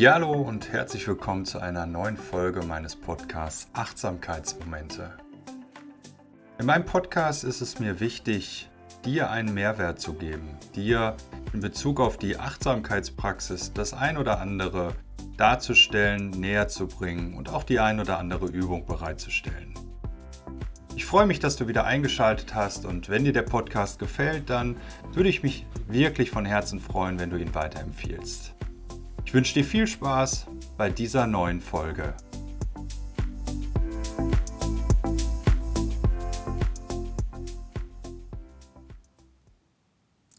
Ja, hallo und herzlich willkommen zu einer neuen Folge meines Podcasts Achtsamkeitsmomente. In meinem Podcast ist es mir wichtig, dir einen Mehrwert zu geben, dir in Bezug auf die Achtsamkeitspraxis das ein oder andere darzustellen, näher zu bringen und auch die ein oder andere Übung bereitzustellen. Ich freue mich, dass du wieder eingeschaltet hast und wenn dir der Podcast gefällt, dann würde ich mich wirklich von Herzen freuen, wenn du ihn weiterempfiehlst. Ich wünsche dir viel Spaß bei dieser neuen Folge.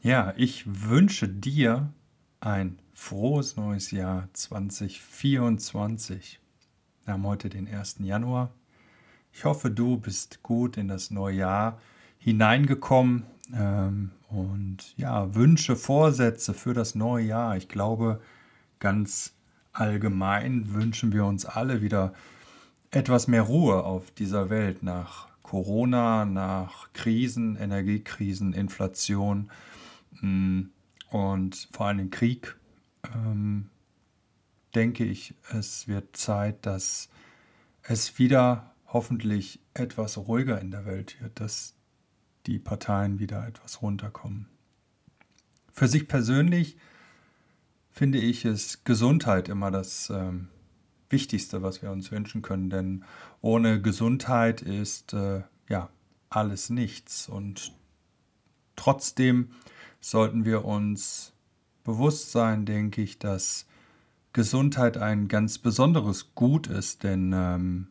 Ja, ich wünsche dir ein frohes neues Jahr 2024. Wir haben heute den 1. Januar. Ich hoffe, du bist gut in das neue Jahr hineingekommen ähm, und ja, Wünsche, Vorsätze für das neue Jahr. Ich glaube, Ganz allgemein wünschen wir uns alle wieder etwas mehr Ruhe auf dieser Welt nach Corona, nach Krisen, Energiekrisen, Inflation mm, und vor allem Krieg. Ähm, denke ich, es wird Zeit, dass es wieder hoffentlich etwas ruhiger in der Welt wird, dass die Parteien wieder etwas runterkommen. Für sich persönlich finde ich, ist Gesundheit immer das ähm, Wichtigste, was wir uns wünschen können. Denn ohne Gesundheit ist äh, ja alles nichts. Und trotzdem sollten wir uns bewusst sein, denke ich, dass Gesundheit ein ganz besonderes Gut ist, denn ähm,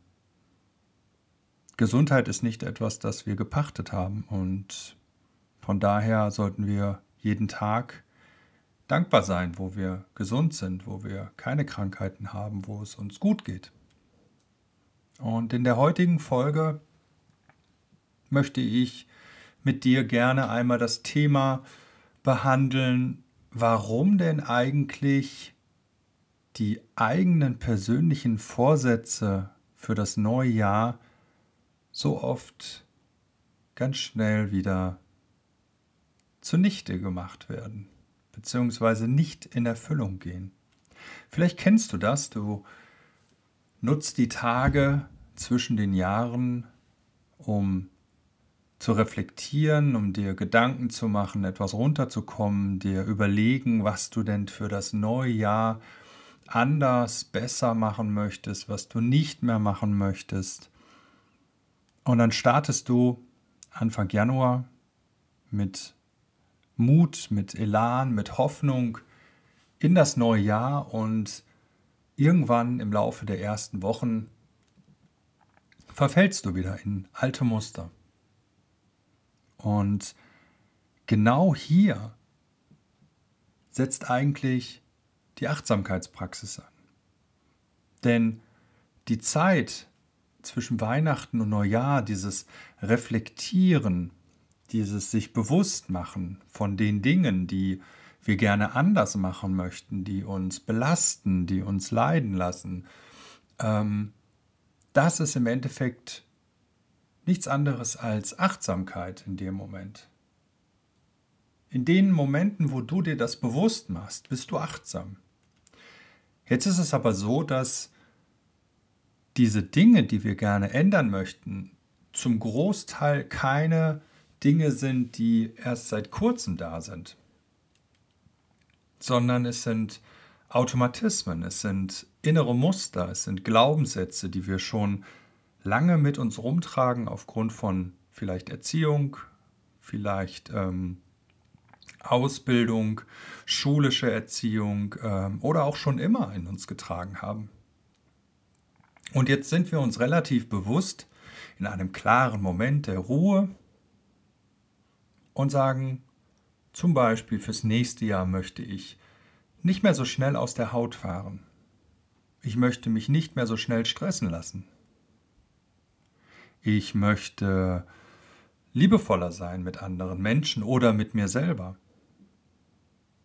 Gesundheit ist nicht etwas, das wir gepachtet haben. Und von daher sollten wir jeden Tag dankbar sein, wo wir gesund sind, wo wir keine Krankheiten haben, wo es uns gut geht. Und in der heutigen Folge möchte ich mit dir gerne einmal das Thema behandeln, warum denn eigentlich die eigenen persönlichen Vorsätze für das neue Jahr so oft ganz schnell wieder zunichte gemacht werden beziehungsweise nicht in Erfüllung gehen. Vielleicht kennst du das, du nutzt die Tage zwischen den Jahren, um zu reflektieren, um dir Gedanken zu machen, etwas runterzukommen, dir überlegen, was du denn für das neue Jahr anders, besser machen möchtest, was du nicht mehr machen möchtest. Und dann startest du Anfang Januar mit Mut, mit Elan, mit Hoffnung in das neue Jahr und irgendwann im Laufe der ersten Wochen verfällst du wieder in alte Muster. Und genau hier setzt eigentlich die Achtsamkeitspraxis an. Denn die Zeit zwischen Weihnachten und Neujahr, dieses Reflektieren, dieses sich bewusst machen von den Dingen, die wir gerne anders machen möchten, die uns belasten, die uns leiden lassen, ähm, das ist im Endeffekt nichts anderes als Achtsamkeit in dem Moment. In den Momenten, wo du dir das bewusst machst, bist du achtsam. Jetzt ist es aber so, dass diese Dinge, die wir gerne ändern möchten, zum Großteil keine Dinge sind, die erst seit kurzem da sind, sondern es sind Automatismen, es sind innere Muster, es sind Glaubenssätze, die wir schon lange mit uns rumtragen aufgrund von vielleicht Erziehung, vielleicht ähm, Ausbildung, schulische Erziehung ähm, oder auch schon immer in uns getragen haben. Und jetzt sind wir uns relativ bewusst in einem klaren Moment der Ruhe, und sagen, zum Beispiel fürs nächste Jahr möchte ich nicht mehr so schnell aus der Haut fahren. Ich möchte mich nicht mehr so schnell stressen lassen. Ich möchte liebevoller sein mit anderen Menschen oder mit mir selber.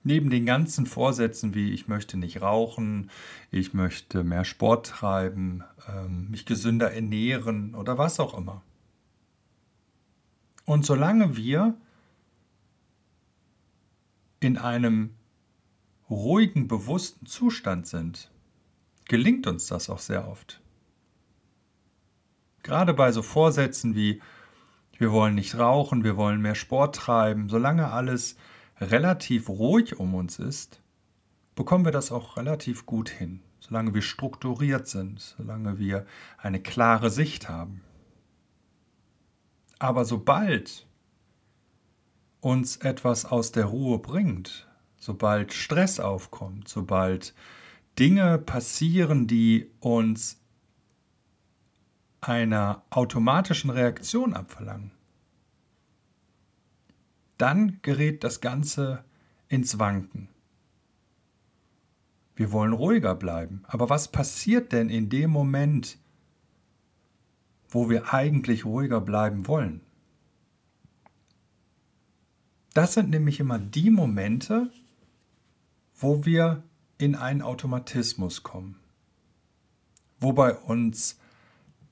Neben den ganzen Vorsätzen wie ich möchte nicht rauchen, ich möchte mehr Sport treiben, ähm, mich gesünder ernähren oder was auch immer. Und solange wir in einem ruhigen, bewussten Zustand sind, gelingt uns das auch sehr oft. Gerade bei so Vorsätzen wie wir wollen nicht rauchen, wir wollen mehr Sport treiben, solange alles relativ ruhig um uns ist, bekommen wir das auch relativ gut hin, solange wir strukturiert sind, solange wir eine klare Sicht haben. Aber sobald uns etwas aus der Ruhe bringt, sobald Stress aufkommt, sobald Dinge passieren, die uns einer automatischen Reaktion abverlangen, dann gerät das Ganze ins Wanken. Wir wollen ruhiger bleiben. Aber was passiert denn in dem Moment, wo wir eigentlich ruhiger bleiben wollen? Das sind nämlich immer die Momente, wo wir in einen Automatismus kommen, wo bei uns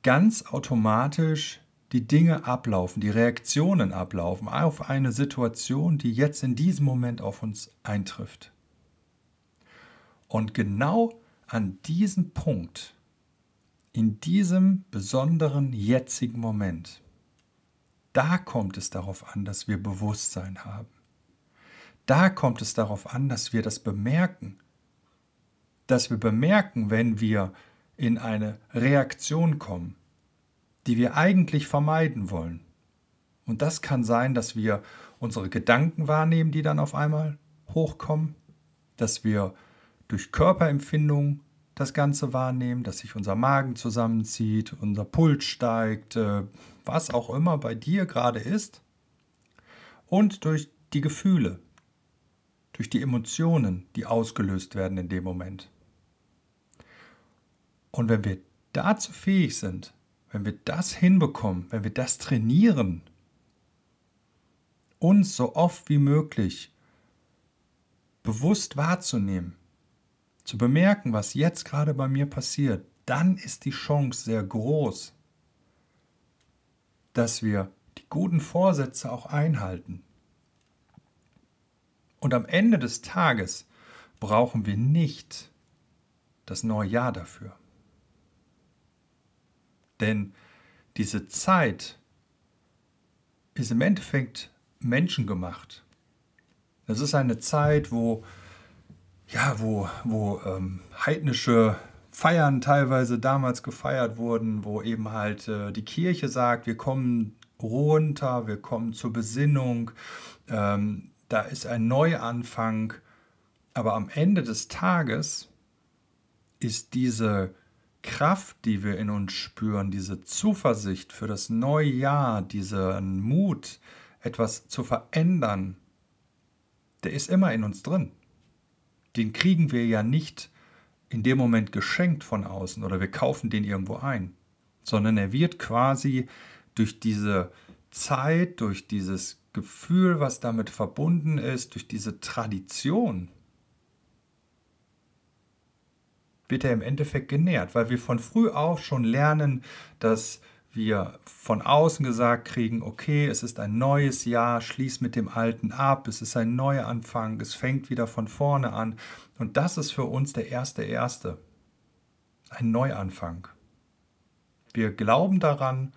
ganz automatisch die Dinge ablaufen, die Reaktionen ablaufen auf eine Situation, die jetzt in diesem Moment auf uns eintrifft. Und genau an diesem Punkt, in diesem besonderen jetzigen Moment, da kommt es darauf an, dass wir Bewusstsein haben. Da kommt es darauf an, dass wir das bemerken. Dass wir bemerken, wenn wir in eine Reaktion kommen, die wir eigentlich vermeiden wollen. Und das kann sein, dass wir unsere Gedanken wahrnehmen, die dann auf einmal hochkommen, dass wir durch Körperempfindung das Ganze wahrnehmen, dass sich unser Magen zusammenzieht, unser Puls steigt, äh, was auch immer bei dir gerade ist, und durch die Gefühle, durch die Emotionen, die ausgelöst werden in dem Moment. Und wenn wir dazu fähig sind, wenn wir das hinbekommen, wenn wir das trainieren, uns so oft wie möglich bewusst wahrzunehmen, zu bemerken, was jetzt gerade bei mir passiert, dann ist die Chance sehr groß, dass wir die guten Vorsätze auch einhalten. Und am Ende des Tages brauchen wir nicht das neue Jahr dafür. Denn diese Zeit ist im Endeffekt menschengemacht. Das ist eine Zeit, wo, ja, wo, wo ähm, heidnische Feiern teilweise damals gefeiert wurden, wo eben halt äh, die Kirche sagt, wir kommen runter, wir kommen zur Besinnung, ähm, da ist ein Neuanfang. Aber am Ende des Tages ist diese Kraft, die wir in uns spüren, diese Zuversicht für das neue Jahr, diesen Mut, etwas zu verändern, der ist immer in uns drin. Den kriegen wir ja nicht in dem Moment geschenkt von außen oder wir kaufen den irgendwo ein, sondern er wird quasi durch diese Zeit, durch dieses Gefühl, was damit verbunden ist, durch diese Tradition, wird er im Endeffekt genährt, weil wir von früh auf schon lernen, dass wir von außen gesagt kriegen, okay, es ist ein neues Jahr, schließ mit dem Alten ab, es ist ein neuer Anfang, es fängt wieder von vorne an. Und das ist für uns der erste Erste, ein Neuanfang. Wir glauben daran,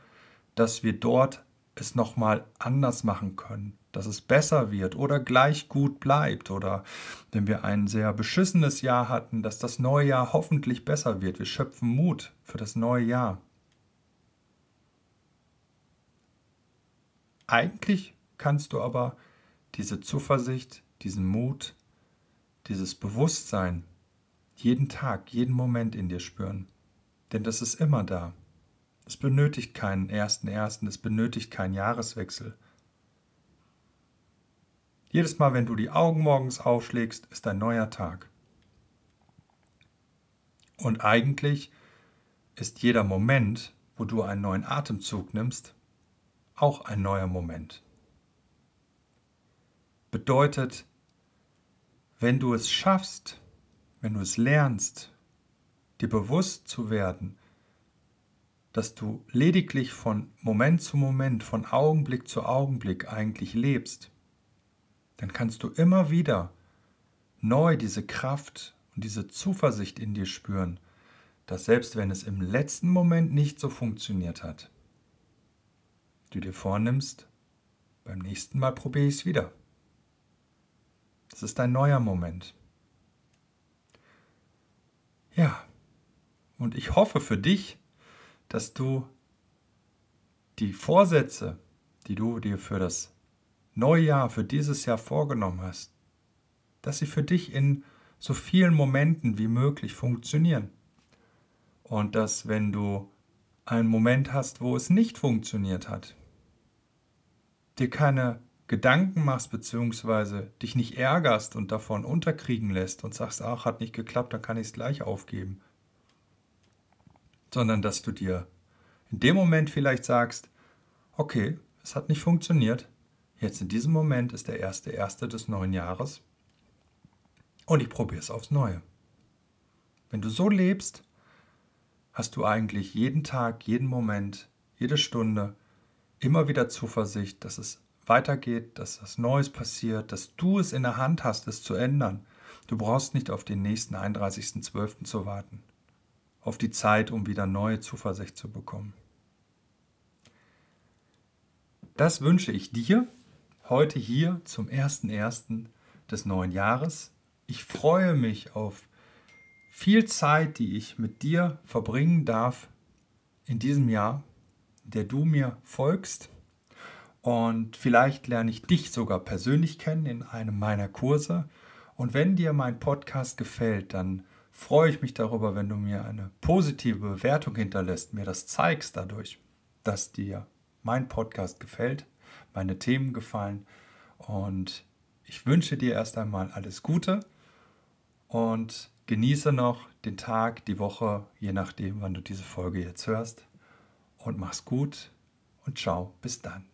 dass wir dort es nochmal anders machen können, dass es besser wird oder gleich gut bleibt oder wenn wir ein sehr beschissenes Jahr hatten, dass das neue Jahr hoffentlich besser wird. Wir schöpfen Mut für das neue Jahr. Eigentlich kannst du aber diese Zuversicht, diesen Mut, dieses Bewusstsein jeden Tag, jeden Moment in dir spüren. Denn das ist immer da. Es benötigt keinen ersten ersten, es benötigt keinen Jahreswechsel. Jedes Mal, wenn du die Augen morgens aufschlägst, ist ein neuer Tag. Und eigentlich ist jeder Moment, wo du einen neuen Atemzug nimmst, auch ein neuer Moment. Bedeutet, wenn du es schaffst, wenn du es lernst, dir bewusst zu werden, dass du lediglich von Moment zu Moment, von Augenblick zu Augenblick eigentlich lebst, dann kannst du immer wieder neu diese Kraft und diese Zuversicht in dir spüren, dass selbst wenn es im letzten Moment nicht so funktioniert hat, du dir vornimmst, beim nächsten Mal probiere ich es wieder. Das ist ein neuer Moment. Ja, und ich hoffe für dich, dass du die Vorsätze, die du dir für das neue Jahr, für dieses Jahr vorgenommen hast, dass sie für dich in so vielen Momenten wie möglich funktionieren. Und dass wenn du einen Moment hast, wo es nicht funktioniert hat, dir keine Gedanken machst, beziehungsweise dich nicht ärgerst und davon unterkriegen lässt und sagst, ach, hat nicht geklappt, dann kann ich es gleich aufgeben. Sondern dass du dir in dem Moment vielleicht sagst, okay, es hat nicht funktioniert, jetzt in diesem Moment ist der erste erste des neuen Jahres und ich probiere es aufs Neue. Wenn du so lebst, hast du eigentlich jeden Tag, jeden Moment, jede Stunde immer wieder Zuversicht, dass es weitergeht, dass was Neues passiert, dass du es in der Hand hast, es zu ändern. Du brauchst nicht auf den nächsten 31.12. zu warten, auf die Zeit, um wieder neue Zuversicht zu bekommen. Das wünsche ich dir heute hier zum 1.1. des neuen Jahres. Ich freue mich auf viel Zeit, die ich mit dir verbringen darf in diesem Jahr, der du mir folgst und vielleicht lerne ich dich sogar persönlich kennen in einem meiner Kurse. Und wenn dir mein Podcast gefällt, dann freue ich mich darüber, wenn du mir eine positive Bewertung hinterlässt, mir das zeigst dadurch, dass dir mein Podcast gefällt, meine Themen gefallen. Und ich wünsche dir erst einmal alles Gute und genieße noch den Tag, die Woche, je nachdem, wann du diese Folge jetzt hörst. Und mach's gut und ciao, bis dann.